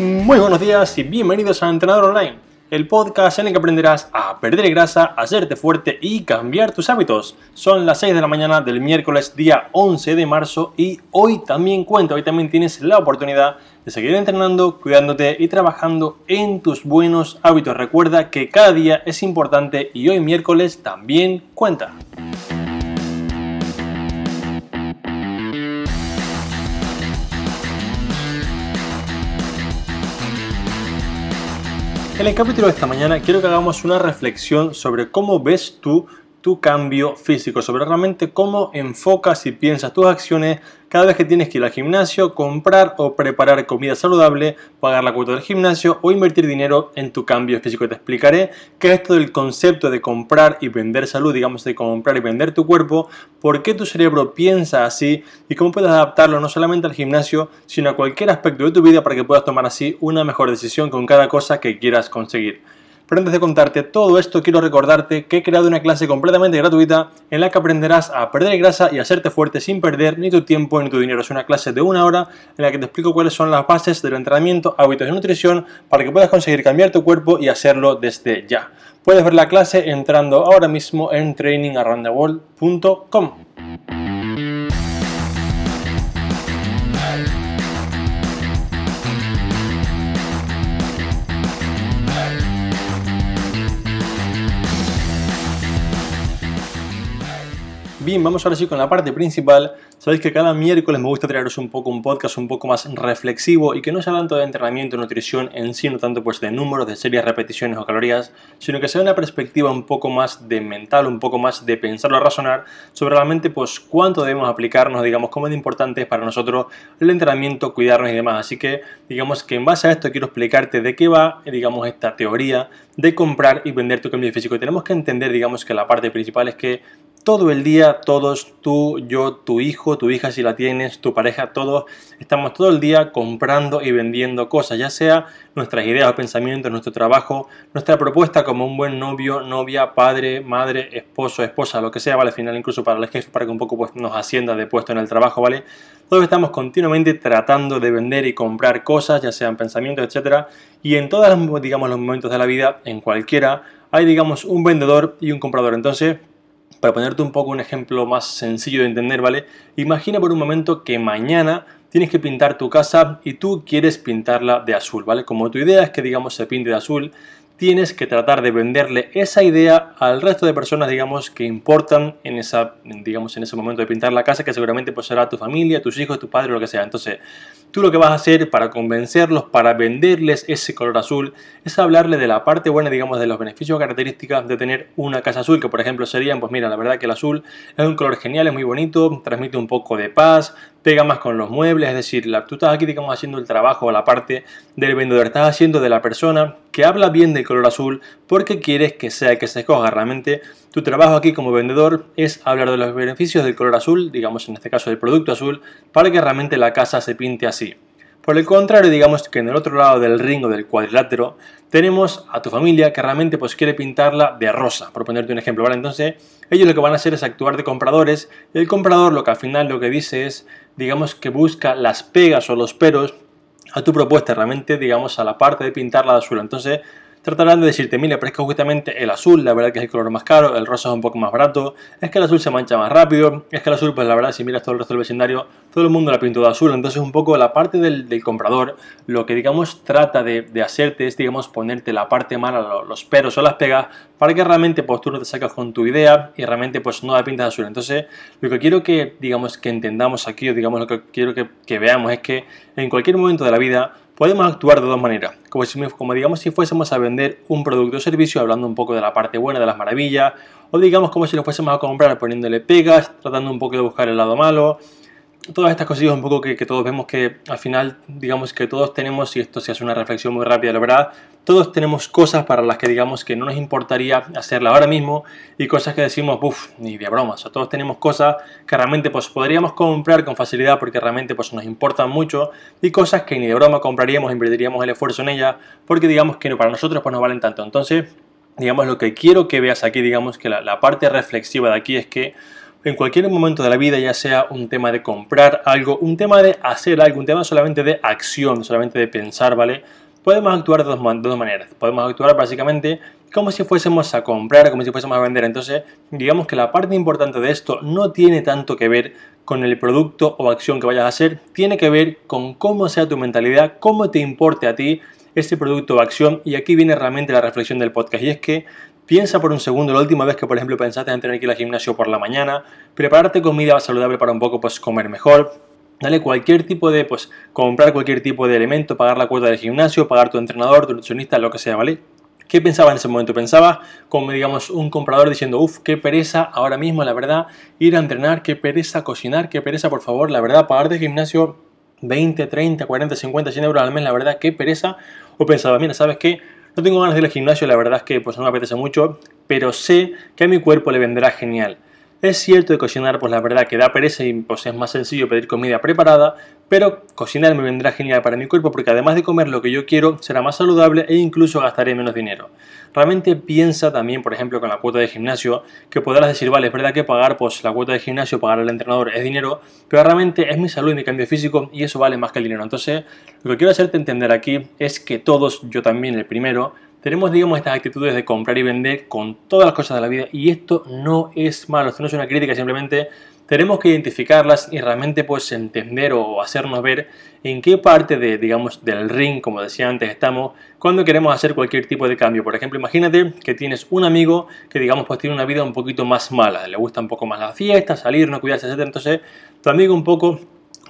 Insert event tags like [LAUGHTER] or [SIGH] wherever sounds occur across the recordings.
Muy buenos días y bienvenidos a Entrenador Online, el podcast en el que aprenderás a perder grasa, a hacerte fuerte y cambiar tus hábitos. Son las 6 de la mañana del miércoles día 11 de marzo y hoy también cuento, hoy también tienes la oportunidad de seguir entrenando, cuidándote y trabajando en tus buenos hábitos. Recuerda que cada día es importante y hoy miércoles también cuenta. En el capítulo de esta mañana quiero que hagamos una reflexión sobre cómo ves tú tu cambio físico, sobre realmente cómo enfocas y piensas tus acciones cada vez que tienes que ir al gimnasio, comprar o preparar comida saludable, pagar la cuota del gimnasio o invertir dinero en tu cambio físico. Te explicaré qué es esto del concepto de comprar y vender salud, digamos de comprar y vender tu cuerpo, por qué tu cerebro piensa así y cómo puedes adaptarlo no solamente al gimnasio, sino a cualquier aspecto de tu vida para que puedas tomar así una mejor decisión con cada cosa que quieras conseguir. Pero antes de contarte todo esto, quiero recordarte que he creado una clase completamente gratuita en la que aprenderás a perder grasa y a hacerte fuerte sin perder ni tu tiempo ni tu dinero. Es una clase de una hora en la que te explico cuáles son las bases del entrenamiento, hábitos y nutrición para que puedas conseguir cambiar tu cuerpo y hacerlo desde ya. Puedes ver la clase entrando ahora mismo en trainingaroundtheworld.com. Bien, vamos ahora sí con la parte principal. Sabéis que cada miércoles me gusta traeros un poco un podcast un poco más reflexivo y que no sea tanto de entrenamiento nutrición en sí, no tanto pues de números, de series, repeticiones o calorías, sino que sea una perspectiva un poco más de mental, un poco más de pensarlo, razonar sobre realmente pues cuánto debemos aplicarnos, digamos, cómo es importante para nosotros el entrenamiento, cuidarnos y demás. Así que digamos que en base a esto quiero explicarte de qué va, digamos, esta teoría de comprar y vender tu cambio físico. Y tenemos que entender, digamos, que la parte principal es que todo el día, todos, tú, yo, tu hijo, tu hija si la tienes, tu pareja, todos, estamos todo el día comprando y vendiendo cosas, ya sea nuestras ideas o pensamientos, nuestro trabajo, nuestra propuesta como un buen novio, novia, padre, madre, esposo, esposa, lo que sea, ¿vale? Al final incluso para el jefe, para que un poco pues, nos ascienda de puesto en el trabajo, ¿vale? Todos estamos continuamente tratando de vender y comprar cosas, ya sean pensamientos, etcétera, y en todos, digamos, los momentos de la vida, en cualquiera, hay, digamos, un vendedor y un comprador. Entonces, para ponerte un poco un ejemplo más sencillo de entender, ¿vale? Imagina por un momento que mañana tienes que pintar tu casa y tú quieres pintarla de azul, ¿vale? Como tu idea es que, digamos, se pinte de azul, tienes que tratar de venderle esa idea al resto de personas, digamos, que importan en esa, digamos, en ese momento de pintar la casa, que seguramente pues será tu familia, tus hijos, tu padre, lo que sea. Entonces, tú lo que vas a hacer para convencerlos, para venderles ese color azul, es hablarle de la parte buena, digamos, de los beneficios características de tener una casa azul, que por ejemplo serían, pues mira, la verdad que el azul es un color genial, es muy bonito, transmite un poco de paz, pega más con los muebles, es decir, la, tú estás aquí, digamos, haciendo el trabajo, la parte del vendedor, estás haciendo de la persona que habla bien del color azul porque quieres que sea que se escoja. Realmente tu trabajo aquí como vendedor es hablar de los beneficios del color azul, digamos en este caso del producto azul, para que realmente la casa se pinte así. Por el contrario, digamos que en el otro lado del ring o del cuadrilátero tenemos a tu familia que realmente pues quiere pintarla de rosa, por ponerte un ejemplo, ¿vale? Entonces, ellos lo que van a hacer es actuar de compradores y el comprador lo que al final lo que dice es, digamos que busca las pegas o los peros a tu propuesta, realmente, digamos, a la parte de pintarla de azul. Entonces, tratarán de decirte, mira, pero es que justamente el azul, la verdad que es el color más caro, el rosa es un poco más barato, es que el azul se mancha más rápido, es que el azul, pues la verdad, si miras todo el resto del vecindario, todo el mundo la pintó de azul, entonces un poco la parte del, comprador, lo que digamos trata de, hacerte es, digamos, ponerte la parte mala, los peros o las pegas, para que realmente pues tú no te sacas con tu idea y realmente pues no la pintas de azul. Entonces, lo que quiero que, digamos, que entendamos aquí, o digamos, lo que quiero que, que veamos es que en cualquier momento de la vida, podemos actuar de dos maneras, como, si, como digamos si fuésemos a vender un producto o servicio, hablando un poco de la parte buena, de las maravillas, o digamos como si lo fuésemos a comprar poniéndole pegas, tratando un poco de buscar el lado malo, todas estas cosillas un poco que, todos vemos que al final, digamos que todos tenemos, y esto se hace una reflexión muy rápida, la verdad, todos tenemos cosas para las que digamos que no nos importaría hacerla ahora mismo y cosas que decimos, uff, ni de broma, o sea, todos tenemos cosas que realmente pues podríamos comprar con facilidad porque realmente pues nos importan mucho y cosas que ni de broma compraríamos, invertiríamos el esfuerzo en ellas porque digamos que para nosotros pues nos valen tanto. Entonces, digamos lo que quiero que veas aquí, digamos que la parte reflexiva de aquí es que en cualquier momento de la vida, ya sea un tema de comprar algo, un tema de hacer algo, un tema solamente de acción, solamente de pensar, ¿vale? Podemos actuar de dos, maneras. Podemos actuar básicamente como si fuésemos a comprar, como si fuésemos a vender. Entonces, digamos que la parte importante de esto no tiene tanto que ver con el producto o acción que vayas a hacer, tiene que ver con cómo sea tu mentalidad, cómo te importe a ti ese producto o acción. Y aquí viene realmente la reflexión del podcast. Y es que Piensa por un segundo la última vez que, por ejemplo, pensaste en tener que ir al gimnasio por la mañana, prepararte comida saludable para un poco, pues comer mejor, Dale cualquier tipo de, pues, comprar cualquier tipo de elemento, pagar la cuota del gimnasio, pagar tu entrenador, tu nutricionista, lo que sea, ¿vale? ¿Qué pensaba en ese momento? Pensaba como, digamos, un comprador diciendo, uff, qué pereza ahora mismo, la verdad, ir a entrenar, qué pereza cocinar, qué pereza, por favor, la verdad, pagar de gimnasio 20, 30, 40, 50, 100 euros al mes, la verdad, qué pereza. O pensaba, mira, ¿sabes qué? No tengo ganas de ir al gimnasio, la verdad es que pues no me apetece mucho, pero sé que a mi cuerpo le vendrá genial. Es cierto que cocinar, pues la verdad que da pereza y pues es más sencillo pedir comida preparada, pero cocinar me vendrá genial para mi cuerpo porque además de comer lo que yo quiero, será más saludable e incluso gastaré menos dinero. Realmente piensa también, por ejemplo, con la cuota de gimnasio, que podrás decir, vale, es verdad que pagar pues la cuota de gimnasio, pagar al entrenador es dinero, pero realmente es mi salud y mi cambio físico y eso vale más que el dinero. Entonces, lo que quiero hacerte entender aquí es que todos, yo también el primero, tenemos, digamos, estas actitudes de comprar y vender con todas las cosas de la vida y esto no es malo, esto no es una crítica, simplemente tenemos que identificarlas y realmente pues entender o hacernos ver en qué parte de, digamos, del ring, como decía antes, estamos cuando queremos hacer cualquier tipo de cambio. Por ejemplo, imagínate que tienes un amigo que, digamos, pues tiene una vida un poquito más mala, le gusta un poco más la fiesta, salir, no cuidarse, etc. Entonces, tu amigo un poco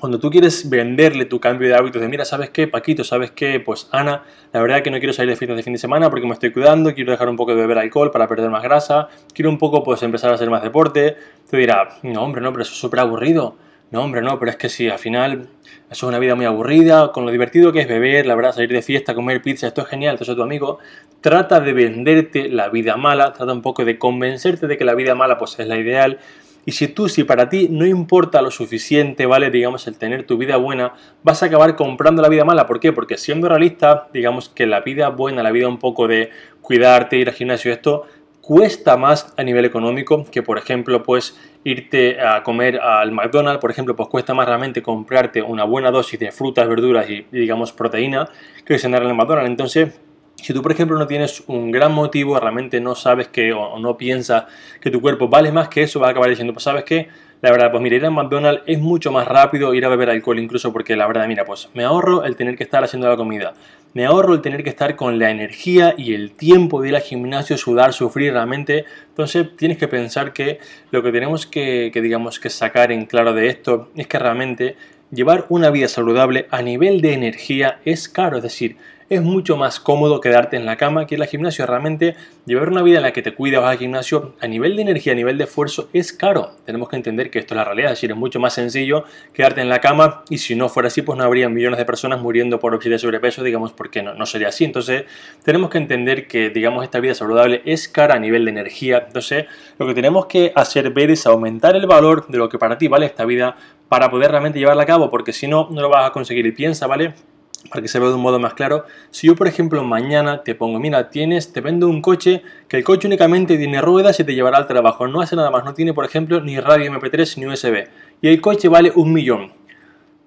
cuando tú quieres venderle tu cambio de hábitos, de mira, ¿sabes qué, Paquito? ¿Sabes qué? Pues Ana, la verdad que no quiero salir de fiestas de fin de semana porque me estoy cuidando, quiero dejar un poco de beber alcohol para perder más grasa, quiero un poco pues empezar a hacer más deporte. Te dirá, no hombre, no, pero eso es súper aburrido. No, hombre, no, pero es que sí, al final eso es una vida muy aburrida, con lo divertido que es beber, la verdad, salir de fiesta, comer pizza, esto es genial. Entonces tu amigo trata de venderte la vida mala, trata un poco de convencerte de que la vida mala pues es la ideal, y si tú, si para ti no importa lo suficiente, ¿vale? Digamos, el tener tu vida buena, vas a acabar comprando la vida mala. ¿Por qué? Porque siendo realista, digamos que la vida buena, la vida un poco de cuidarte, ir al gimnasio, esto cuesta más a nivel económico que, por ejemplo, pues irte a comer al McDonald's, por ejemplo, pues cuesta más realmente comprarte una buena dosis de frutas, verduras y, digamos, proteína que cenar en el McDonald's. Entonces, si tú, por ejemplo, no tienes un gran motivo, realmente no sabes que o no piensas que tu cuerpo vale más que eso, vas a acabar diciendo, pues sabes qué, la verdad, pues mira, ir a McDonald's es mucho más rápido ir a beber alcohol incluso porque la verdad, mira, pues me ahorro el tener que estar haciendo la comida, me ahorro el tener que estar con la energía y el tiempo de ir al gimnasio, sudar, sufrir realmente. Entonces tienes que pensar que lo que tenemos que, que digamos, que sacar en claro de esto es que realmente llevar una vida saludable a nivel de energía es caro, es decir, es mucho más cómodo quedarte en la cama que ir al gimnasio. Realmente llevar una vida en la que te cuidas, vas al gimnasio, a nivel de energía, a nivel de esfuerzo, es caro. Tenemos que entender que esto es la realidad, es decir, es mucho más sencillo quedarte en la cama y si no fuera así, pues no habría millones de personas muriendo por obesidad y sobrepeso, digamos, porque no, no sería así. Entonces, tenemos que entender que, digamos, esta vida saludable es cara a nivel de energía. Entonces, lo que tenemos que hacer ver es aumentar el valor de lo que para ti vale esta vida para poder realmente llevarla a cabo, porque si no, no lo vas a conseguir. Y piensa, ¿vale? Para que se vea de un modo más claro, si yo por ejemplo mañana te pongo, mira, tienes, te vendo un coche, que el coche únicamente tiene ruedas y te llevará al trabajo, no hace nada más, no tiene por ejemplo ni radio MP3 ni USB, y el coche vale un millón.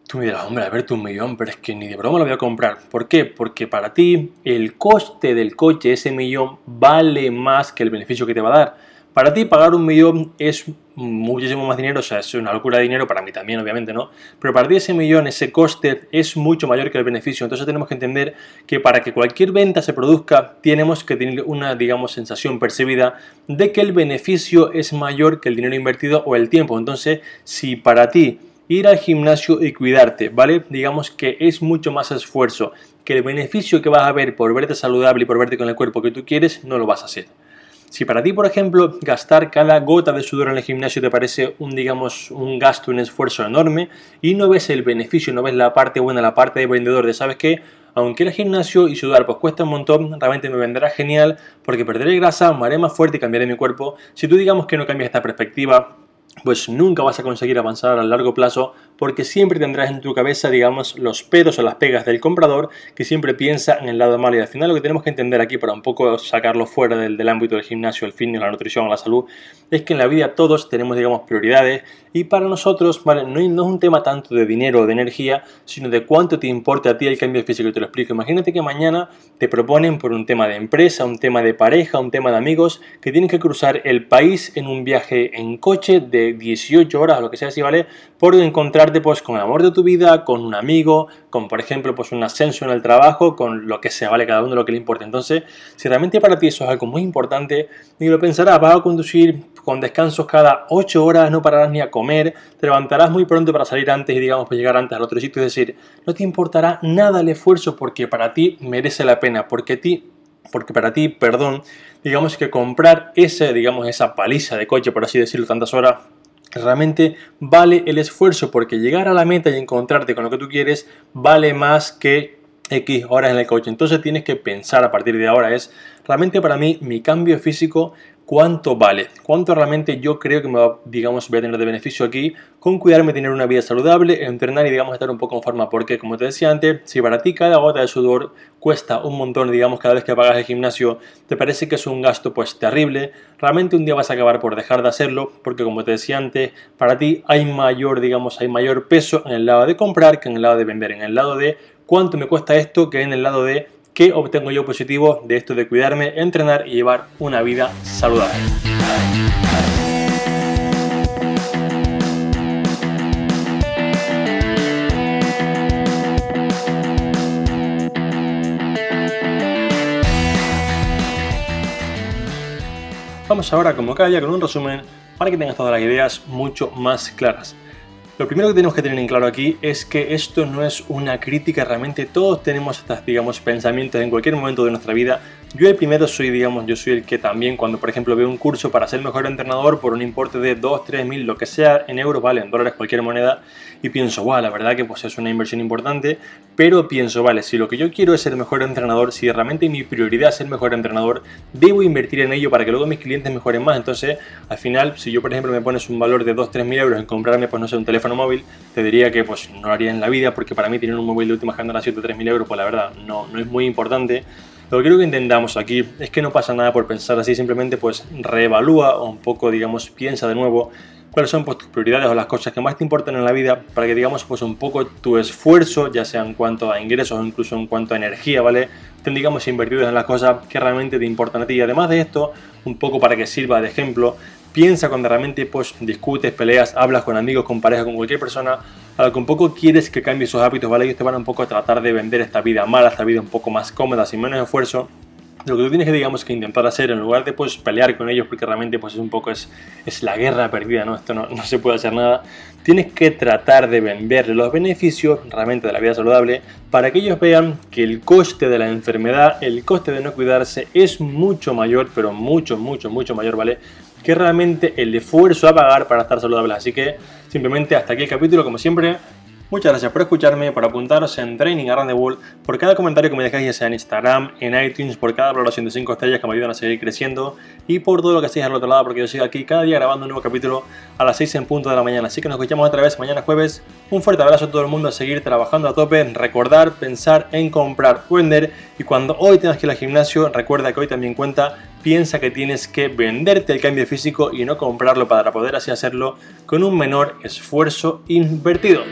Tú me dirás, hombre, a ver, un millón, pero es que ni de broma lo voy a comprar. ¿Por qué? Porque para ti el coste del coche, ese millón, vale más que el beneficio que te va a dar. Para ti pagar un millón es muchísimo más dinero, o sea, es una locura de dinero para mí también, obviamente, ¿no? Pero para ti ese millón, ese coste es mucho mayor que el beneficio. Entonces tenemos que entender que para que cualquier venta se produzca, tenemos que tener una, digamos, sensación percibida de que el beneficio es mayor que el dinero invertido o el tiempo. Entonces, si para ti ir al gimnasio y cuidarte, ¿vale? Digamos que es mucho más esfuerzo que el beneficio que vas a ver por verte saludable y por verte con el cuerpo que tú quieres, no lo vas a hacer. Si para ti, por ejemplo, gastar cada gota de sudor en el gimnasio te parece un, digamos, un gasto, un esfuerzo enorme y no ves el beneficio, no ves la parte buena, la parte de vendedor de, ¿sabes qué? Aunque el gimnasio y sudar pues cuesta un montón, realmente me vendrá genial porque perderé grasa, me haré más fuerte y cambiaré mi cuerpo. Si tú digamos que no cambias esta perspectiva, pues nunca vas a conseguir avanzar a largo plazo porque siempre tendrás en tu cabeza, digamos, los pedos o las pegas del comprador que siempre piensa en el lado malo. Y al final lo que tenemos que entender aquí para un poco sacarlo fuera del, del ámbito del gimnasio, el fitness, la nutrición, la salud, es que en la vida todos tenemos, digamos, prioridades y para nosotros, ¿vale? No, no es un tema tanto de dinero o de energía, sino de cuánto te importa a ti el cambio físico. Te lo explico. Imagínate que mañana te proponen por un tema de empresa, un tema de pareja, un tema de amigos, que tienes que cruzar el país en un viaje en coche de 18 horas o lo que sea así, ¿vale? Por encontrarte pues con el amor de tu vida, con un amigo, con por ejemplo pues un ascenso en el trabajo, con lo que sea, ¿vale? Cada uno lo que le importa. Entonces, si realmente para ti eso es algo muy importante, y lo pensarás, vas a conducir con descansos cada 8 horas, no pararás ni a comer, te levantarás muy pronto para salir antes y digamos para llegar antes al otro sitio, es decir, no te importará nada el esfuerzo porque para ti merece la pena, porque ti porque para ti, perdón, digamos que comprar ese, digamos, esa paliza de coche, por así decirlo, tantas horas, realmente vale el esfuerzo, porque llegar a la meta y encontrarte con lo que tú quieres vale más que X horas en el coche. Entonces tienes que pensar a partir de ahora es, realmente para mí mi cambio físico cuánto vale, cuánto realmente yo creo que me va, digamos, voy a tener de beneficio aquí con cuidarme, tener una vida saludable, entrenar y digamos estar un poco en forma, porque como te decía antes, si para ti cada gota de sudor cuesta un montón, digamos, cada vez que pagas el gimnasio, te parece que es un gasto pues terrible, realmente un día vas a acabar por dejar de hacerlo, porque como te decía antes, para ti hay mayor, digamos, hay mayor peso en el lado de comprar que en el lado de vender, en el lado de cuánto me cuesta esto que en el lado de ¿Qué obtengo yo positivo de esto de cuidarme, entrenar y llevar una vida saludable? Vamos ahora, como cada día, con un resumen para que tengas todas las ideas mucho más claras. Lo primero que tenemos que tener en claro aquí es que esto no es una crítica, realmente. Todos tenemos estos, digamos, pensamientos en cualquier momento de nuestra vida yo el primero soy, digamos, yo soy el que también cuando, por ejemplo, veo un curso para ser mejor entrenador por un importe de 2, 3 mil, lo que sea, en euros, vale, en dólares, cualquier moneda, y pienso, guau, la verdad que pues es una inversión importante, pero pienso, vale, si lo que yo quiero es ser mejor entrenador, si realmente mi prioridad es ser mejor entrenador, debo invertir en ello para que luego mis clientes mejoren más. Entonces, al final, si yo, por ejemplo, me pones un valor de 2, 3 mil euros en comprarme, pues no sé, un teléfono móvil, te diría que pues no lo haría en la vida, porque para mí tener un móvil de última generación de 3 mil euros, pues la verdad, no, no es muy importante. Lo que creo que intentamos aquí es que no pasa nada por pensar así, simplemente pues reevalúa o un poco, digamos, piensa de nuevo cuáles son pues, tus prioridades o las cosas que más te importan en la vida para que digamos pues un poco tu esfuerzo, ya sea en cuanto a ingresos o incluso en cuanto a energía, ¿vale? Estén digamos invertidos en las cosas que realmente te importan a ti y además de esto, un poco para que sirva de ejemplo, piensa cuando realmente pues discutes, peleas, hablas con amigos, con pareja, con cualquier persona, a que poco quieres que cambie sus hábitos, ¿vale? Ellos te van un poco a tratar de vender esta vida mala, esta vida un poco más cómoda, sin menos esfuerzo. Lo que tú tienes que, digamos, que intentar hacer, en lugar de pues, pelear con ellos, porque realmente pues, es un poco es, es la guerra perdida, ¿no? Esto no, [LAUGHS] no se puede hacer nada. Tienes que tratar de venderle los beneficios realmente de la vida saludable para que ellos vean que el coste de la enfermedad, el coste de no cuidarse es mucho mayor, pero mucho, mucho, mucho mayor, ¿vale? Que realmente el esfuerzo a pagar para estar saludable. Así que simplemente hasta aquí el capítulo, como siempre. Muchas gracias por escucharme, por apuntaros en Training Around the World, por cada comentario que me dejáis ya sea en Instagram, en iTunes, por cada valoración de 5 estrellas que me ayudan a seguir creciendo y por todo lo que hacéis al otro lado porque yo sigo aquí cada día grabando un nuevo capítulo a las 6 en punto de la mañana. Así que nos escuchamos otra vez mañana jueves. Un fuerte abrazo a todo el mundo, a seguir trabajando a tope, recordar, pensar en comprar vender y cuando hoy tengas que ir al gimnasio, recuerda que hoy también cuenta piensa que tienes que venderte el cambio físico y no comprarlo para poder así hacerlo con un menor esfuerzo invertido.